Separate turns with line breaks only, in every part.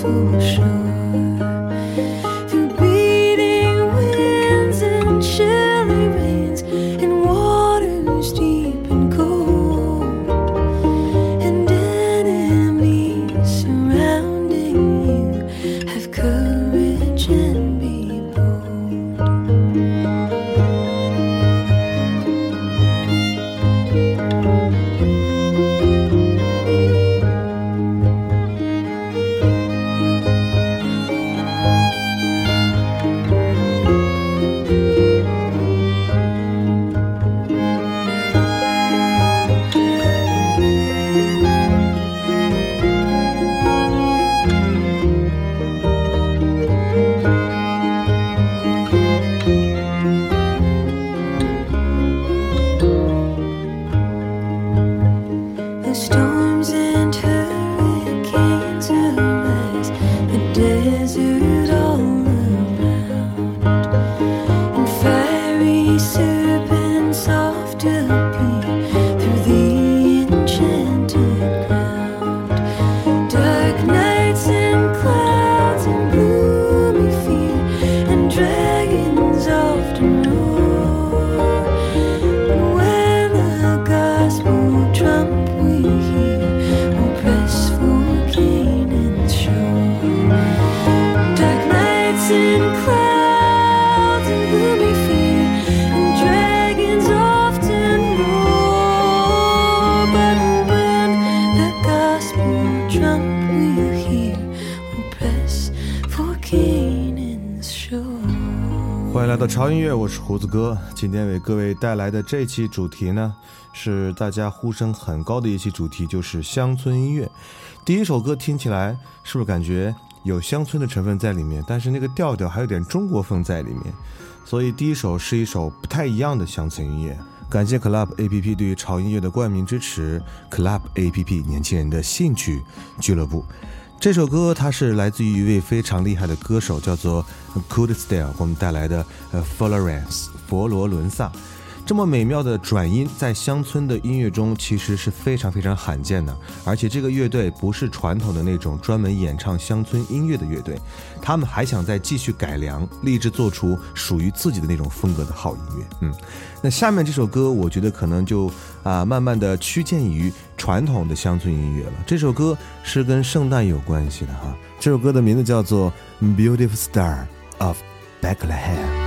for 潮音乐，我是胡子哥。今天为各位带来的这期主题呢，是大家呼声很高的一期主题，就是乡村音乐。第一首歌听起来是不是感觉有乡村的成分在里面？但是那个调调还有点中国风在里面，所以第一首是一首不太一样的乡村音乐。感谢 Club A P P 对于潮音乐的冠名支持，Club A P P 年轻人的兴趣俱乐部。这首歌它是来自于一位非常厉害的歌手，叫做 Cool Style，给我们带来的呃 Florence 佛罗伦萨。
这么美妙的转音，在乡村的音乐中其实是非常非常罕见的。而且这个乐队不是传统的那种专门演唱乡村音乐的乐队，他们还想再继续改良，立志做出属于自己的那种风格的好音乐。嗯，那下面这首歌，我觉得可能就啊，慢慢的趋近于传统的乡村音乐了。这首歌是跟圣诞有关系的哈。这首歌的名字叫做《Beautiful Star of Bethlehem》。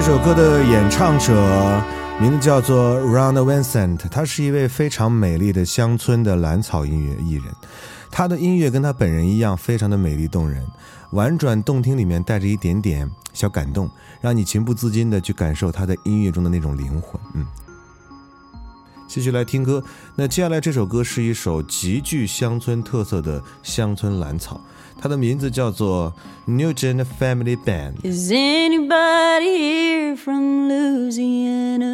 这首歌的演唱者名字叫做 Ron Vincent，他是一位非常美丽的乡村的蓝草音乐艺人。他的音乐跟他本人一样，非常的美丽动人，婉转动听，里面带着一点点小感动，让你情不自禁的去感受他在音乐中的那种灵魂。嗯，继续来听歌。那接下来这首歌是一首极具乡村特色的乡村蓝草，它的名字叫做 Nugent Family Band。
Is anybody here from Louisiana?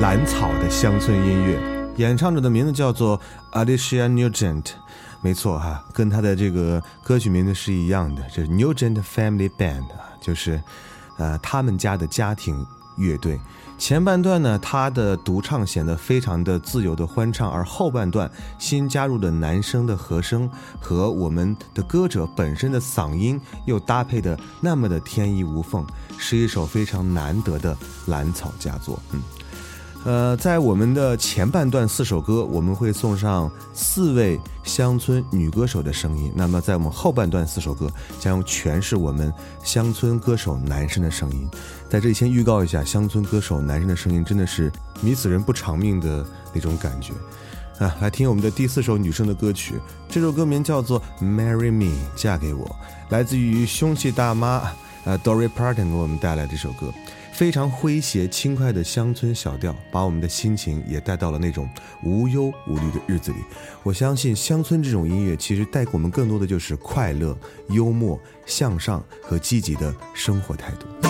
蓝草的乡村音乐，演唱者的名字叫做 Alicia Nugent，没错哈，跟他的这个歌曲名字是一样的，这是 Nugent Family Band 啊，就是呃他们家的家庭乐队。前半段呢，他的独唱显得非常的自由的欢唱，而后半段新加入的男声的和声和我们的歌者本身的嗓音又搭配的那么的天衣无缝，是一首非常难得的蓝草佳作。嗯，呃，在我们的前半段四首歌，我们会送上四位乡村女歌手的声音。那么，在我们后半段四首歌，将全是我们乡村歌手男生的声音。在这里先预告一下，乡村歌手男生的声音真的是迷死人不偿命的那种感觉。啊，来听我们的第四首女生的歌曲，这首歌名叫做《Marry Me》，嫁给我，来自于凶器大妈呃 Dory Parton 给我们带来这首歌。非常诙谐轻快的乡村小调，把我们的心情也带到了那种无忧无虑的日子里。我相信乡村这种音乐，其实带给我们更多的就是快乐、幽默、向上和积极的生活态度。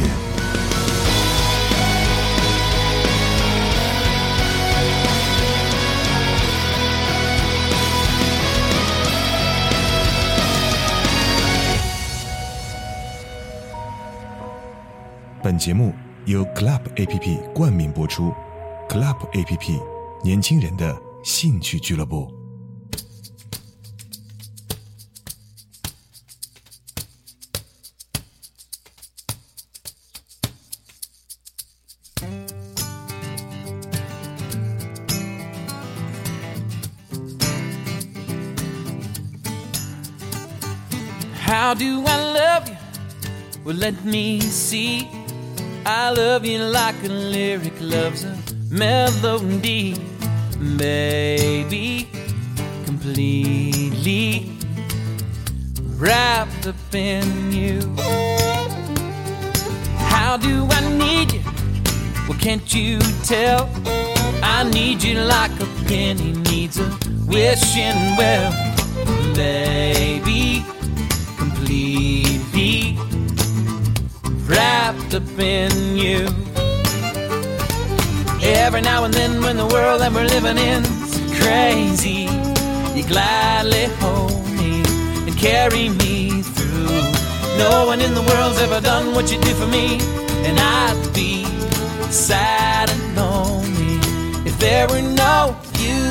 本节目由 Club APP 冠名播出，Club APP 年轻人的兴趣俱乐部。
How do I love you? Well, let me see. I love you like a lyric loves a melody, baby. Completely wrapped up in you. How do I need you? Well, can't you tell? I need you like a penny needs a wishing well, baby. Completely wrapped up in you. Every now and then, when the world that we're living in's crazy, you gladly hold me and carry me through. No one in the world's ever done what you do for me, and I'd be sad and lonely if there were no you.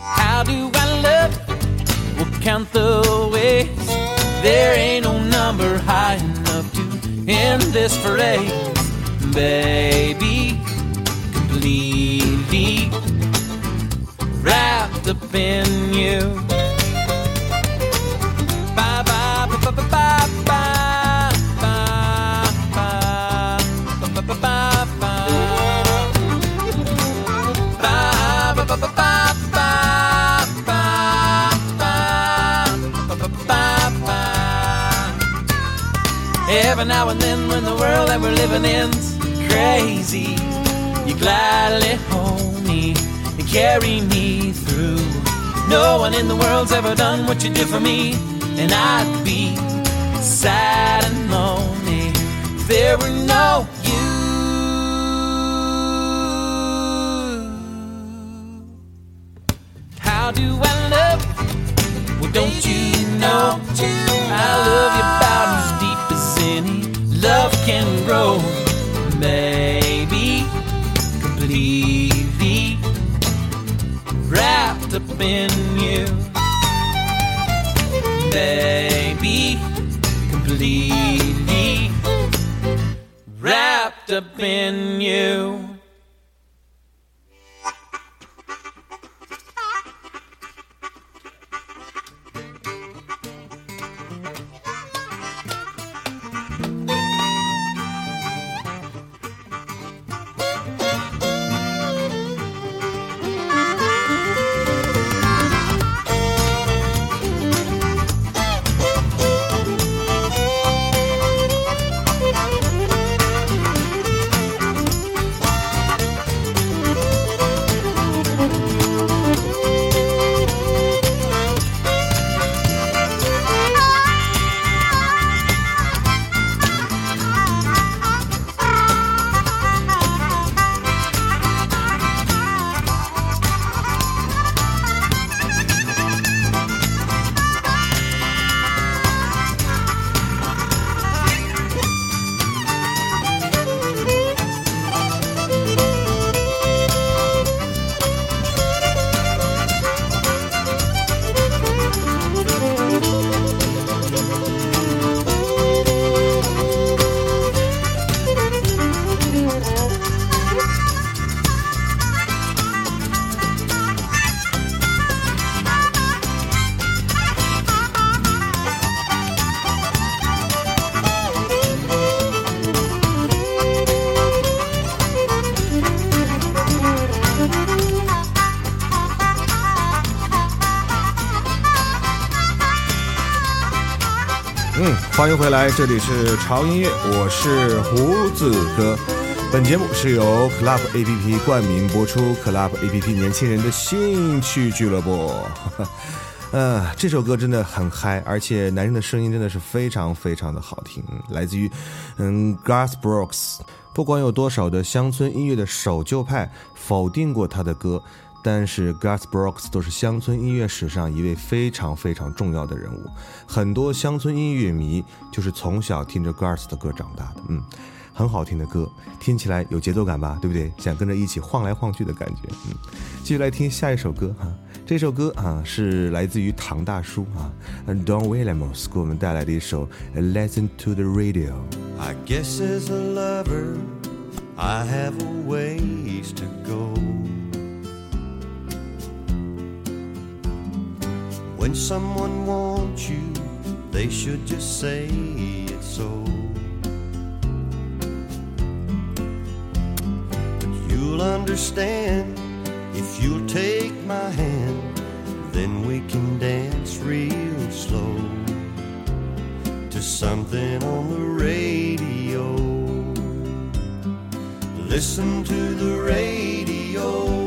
How do I love? We'll count the ways. There ain't no number high enough to end this phrase, baby. Completely wrapped up in you. Every now and then, when the world that we're living in's crazy, you gladly hold me and carry me through. No one in the world's ever done what you did for me, and I'd be sad and lonely if there were no you. How do I love you? Well, don't you know I love in you, baby. Completely wrapped up in you.
欢迎回来，这里是潮音乐，我是胡子哥。本节目是由 Club APP 冠名播出，Club APP 年轻人的兴趣俱乐部。呃，这首歌真的很嗨，而且男人的声音真的是非常非常的好听，来自于嗯 Garth Brooks。不管有多少的乡村音乐的守旧派否定过他的歌，但是 Garth Brooks 都是乡村音乐史上一位非常非常重要的人物。很多乡村音乐迷就是从小听着 Garth 的歌长大的，嗯。很好听的歌，听起来有节奏感吧，对不对？想跟着一起晃来晃去的感觉。嗯，继续来听下一首歌哈。这首歌啊是来自于唐大叔啊，Don Williams 给我们带来的一首《Listen to the Radio》。
I guess as a lover, I have a ways to go. When someone wants you, they should just say it so. But you'll understand if you'll take my hand, then we can dance real slow to something on the radio. Listen to the radio.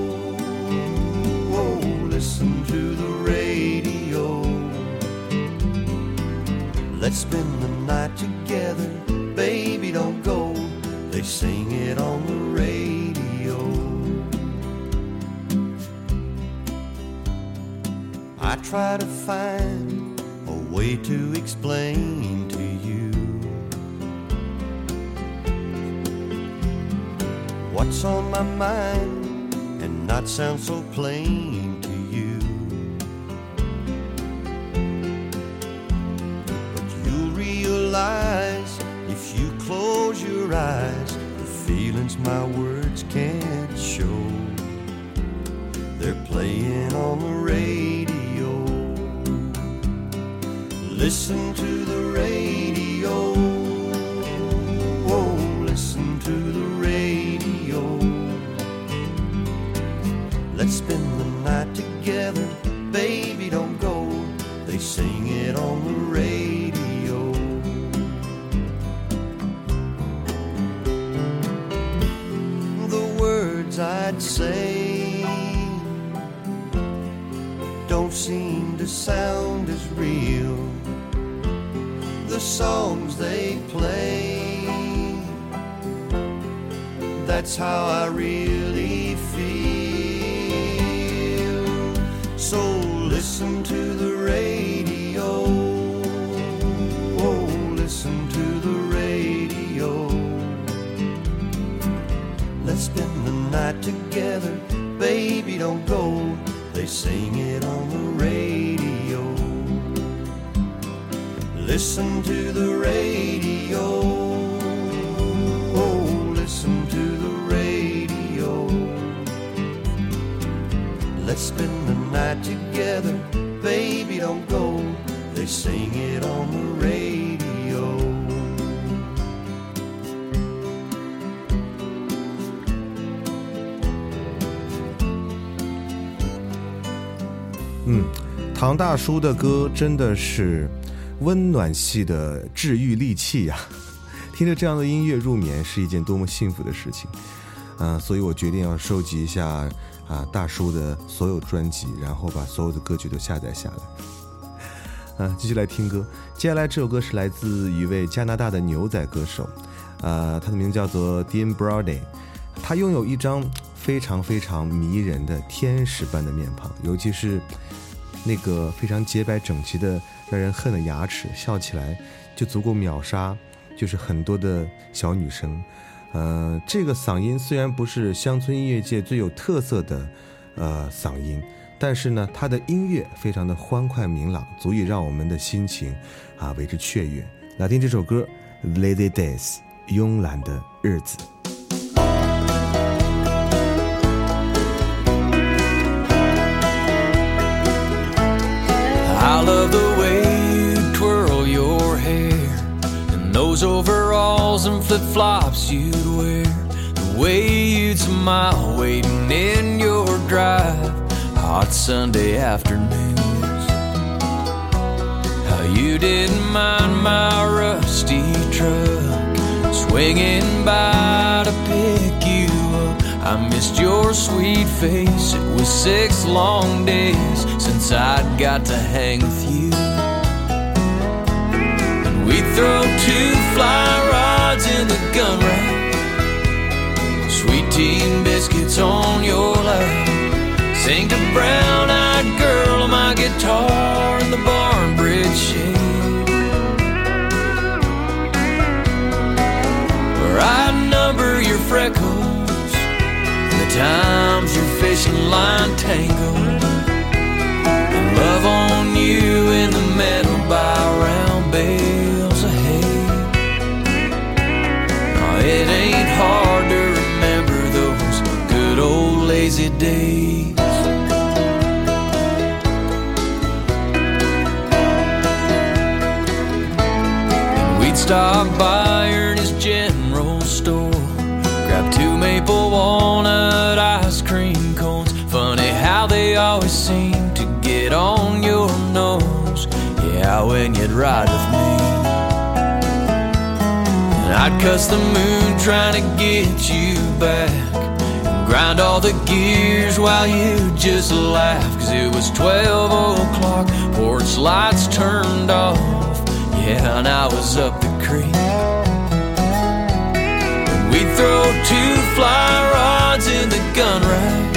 Listen to the radio. Let's spend the night together. Baby, don't go. They sing it on the radio. I try to find a way to explain to you what's on my mind and not sound so plain eyes, the feelings my words can't show. They're playing on the radio. Listen to the radio. Oh, listen to the radio. Let's spend the night together. Baby, don't go. They sing it on the radio. I'd say don't seem to sound as real. The songs they play, that's how I really night together. Baby, don't go. They sing it on the radio. Listen to the radio. Oh, listen to the radio. Let's spend the night together. Baby, don't go. They sing it on the
嗯，唐大叔的歌真的是温暖系的治愈利器呀、听着这样的音乐入眠是一件多么幸福的事情。嗯、所以我决定要收集一下啊大叔的所有专辑，然后把所有的歌曲都下载下来。嗯、继续来听歌。接下来这首歌是来自一位加拿大的牛仔歌手，呃，他的名字叫做 Dean Brody，他拥有一张非常非常迷人的天使般的面庞，尤其是那个非常洁白整齐的让人恨的牙齿，笑起来就足够秒杀，就是很多的小女生。呃，这个嗓音虽然不是乡村音乐界最有特色的呃嗓音，但是呢，他的音乐非常的欢快明朗，足以让我们的心情啊为之雀跃。来听这首歌《Lazy Days》，慵懒的日子。
I love the way you twirl your hair and those overalls and flip flops you'd wear. The way you'd smile waiting in your drive, hot Sunday afternoons. How you didn't mind my rusty truck
swinging by to pick you up. I missed your sweet face. It was six long days since I'd got to hang with you. And we throw two fly rods in the gun rack. Sweet tea biscuits on your lap. Sing to brown eyed girl on my guitar in the barn bridge shade. Where I number your freckles and the times your fishing line tangled. You in the round bales of hay. It ain't hard to remember those good old lazy days. We'd stop by Ernie's general store, grab two maple walnut ice cream cones. Funny how they always You'd ride with me. And I'd cuss the moon trying to get you back. And grind all the gears while you just laugh. Cause it was 12 o'clock, porch lights turned off. Yeah, and I was up the creek. We'd throw two fly rods in the gun rack.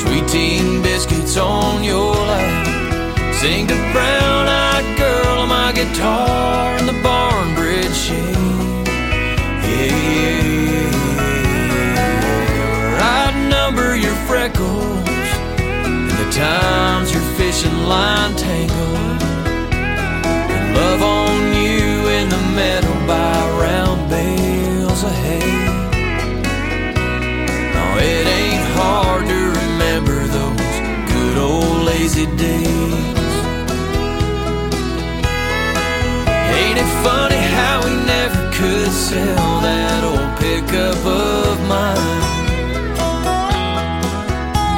Sweet tea and biscuits on your lap. Sing to brown eyed girl on my guitar in the barn bridge shade. Yeah, yeah, yeah. I'd number your freckles and the times your fishing line tangled. And love on you in the meadow by round bales of hay. No, it ain't hard to remember those good old lazy days. Ain't it funny how we never could sell that old pickup of mine?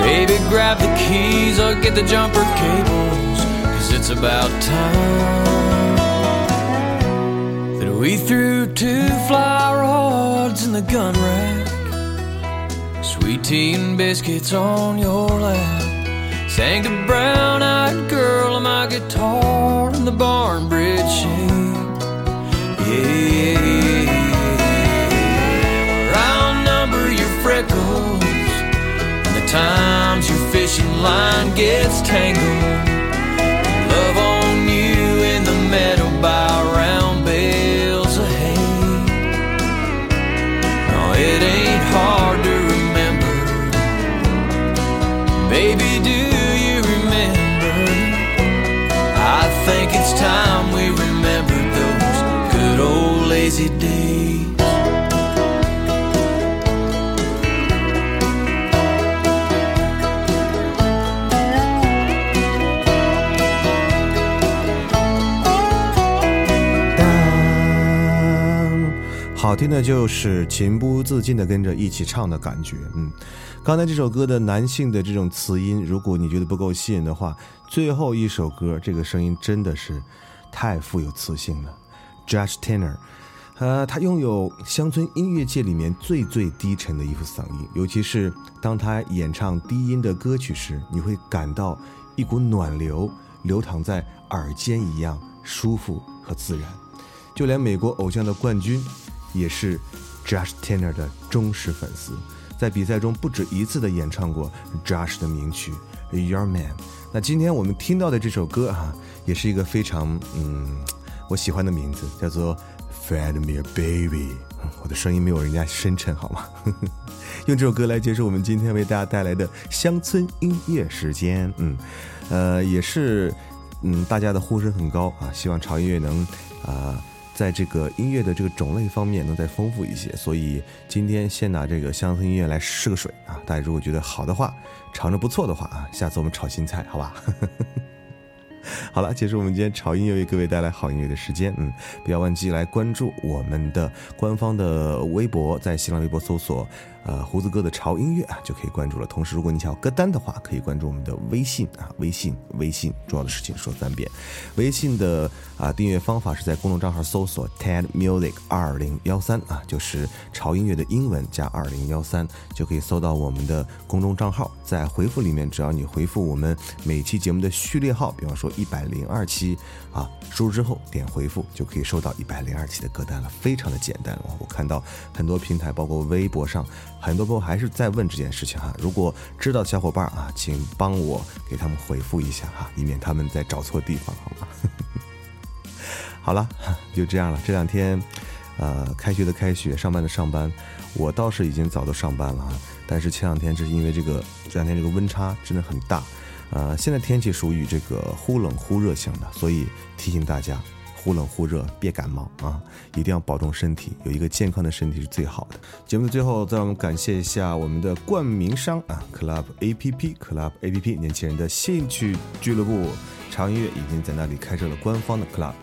Baby, grab the keys or get the jumper cables, cause it's about time that we threw two fly rods in the gun rack. Sweet tea and biscuits on your lap. Sang to brown eyed girl on my guitar in the barn bridge shade. Number your freckles and the times your fishing line gets tangled.
当好听的就是情不自禁的跟着一起唱的感觉。嗯，刚才这首歌的男性的这种词音，如果你觉得不够吸引的话，最后一首歌这个声音真的是太富有磁性了。Josh Tanner，呃，他拥有乡村音乐界里面最最低沉的一副嗓音，尤其是当他演唱低音的歌曲时，你会感到一股暖流流淌在耳间一样舒服和自然。就连美国偶像的冠军，也是 Josh Tanner 的忠实粉丝，在比赛中不止一次的演唱过 Josh 的名曲《Your Man》。那今天我们听到的这首歌啊，也是一个非常嗯我喜欢的名字，叫做《Fed Me a Baby》。我的声音没有人家深沉，好吗？用这首歌来结束我们今天为大家带来的乡村音乐时间。嗯，呃，也是嗯大家的呼声很高啊，希望潮音乐能啊。在这个音乐的这个种类方面能再丰富一些，所以今天先拿这个乡村音乐来试个水啊！大家如果觉得好的话，尝着不错的话啊，下次我们炒新菜，好吧？呵 呵 好了，结束我们今天潮音乐为各位带来好音乐的时间。嗯，不要忘记来关注我们的官方的微博，在新浪微博搜索呃胡子哥的潮音乐啊，就可以关注了。同时，如果你想要歌单的话，可以关注我们的微信啊，微信微信，重要的事情说三遍。微信的啊订阅方法是在公众账号搜索 TED Music 二零幺三啊，就是潮音乐的英文加二零幺三，就可以搜到我们的公众账号。在回复里面，只要你回复我们每期节目的序列号，比方说一百零二期啊，输入之后点回复，就可以收到一百零二期的歌单了，非常的简单。我看到很多平台，包括微博上，很多朋友还是在问这件事情哈。如果知道的小伙伴啊，请帮我给他们回复一下哈，以免他们再找错地方，好吗？好了，就这样了。这两天，呃，开学的开学，上班的上班，我倒是已经早都上班了啊。但是前两天，这是因为这个这两天这个温差真的很大，呃，现在天气属于这个忽冷忽热型的，所以提醒大家。忽冷忽热，别感冒啊！一定要保重身体，有一个健康的身体是最好的。节目的最后，再让我们感谢一下我们的冠名商啊，Club A P P，Club A P P，年轻人的兴趣俱乐部，潮音乐已经在那里开设了官方的 Club。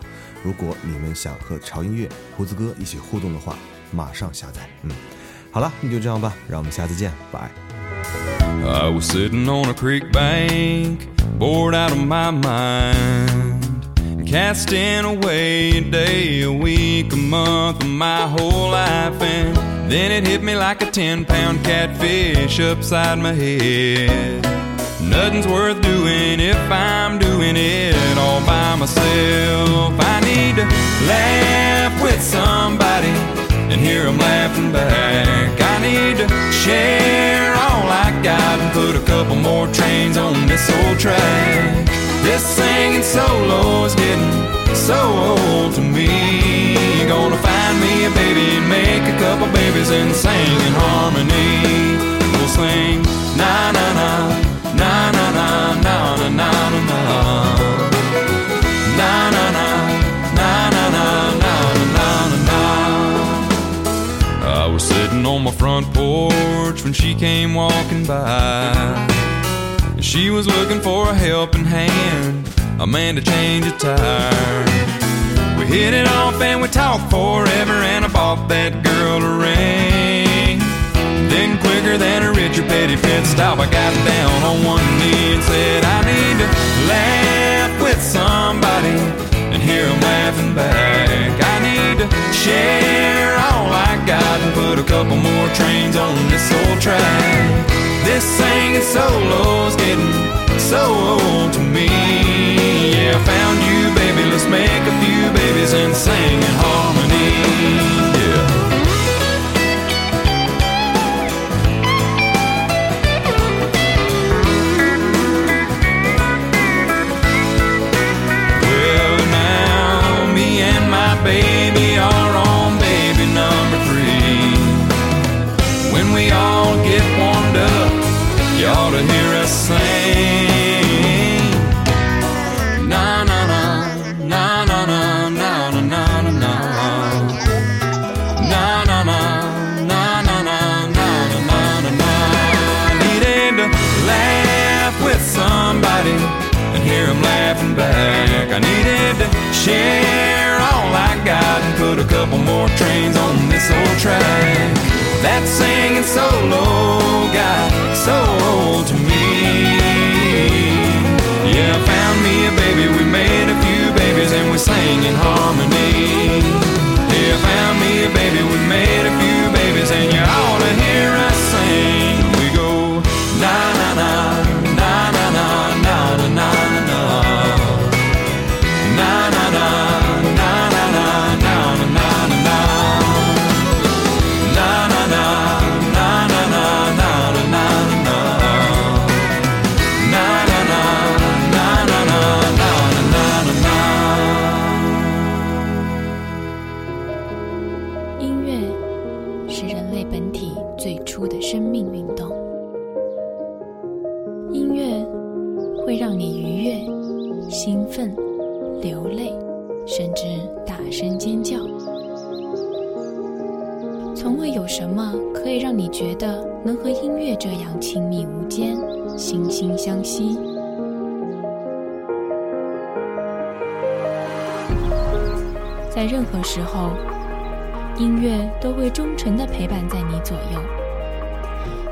如果你们想和潮音乐胡子哥一起互动的话，马上下载。嗯，好了，那就这样吧，让我们下次见，拜。
I was sitting on a creek bank, bored out of my mind. Casting away a day, a week, a month my whole life. And then it hit me like a 10 pound catfish upside my head. Nothing's worth doing if I'm doing it all by myself. I need to laugh with somebody and hear 'em laughing back. I need to share all I got and put a couple more trains on this old track. This singing solo is getting so old to me. Gonna find me a baby make a couple babies and sing in harmony. We'll sing na na na na na na na na na na na. Na na na na na na na na na na. I was sitting on my front porch when she came walking by. She was looking for a helping hand, a man to change a tire. We hit it off and we talked forever, and I bought that girl a ring. Then, quicker than a Richard Petty pit stop, I got down on one knee and said, I need to laugh with somebody and hear 'em laughing back. I need to share all I got and put a couple more trains on this old track. This singing solo's getting so old to me. Yeah, I found you, baby. Let's make a few babies and sing in harmony.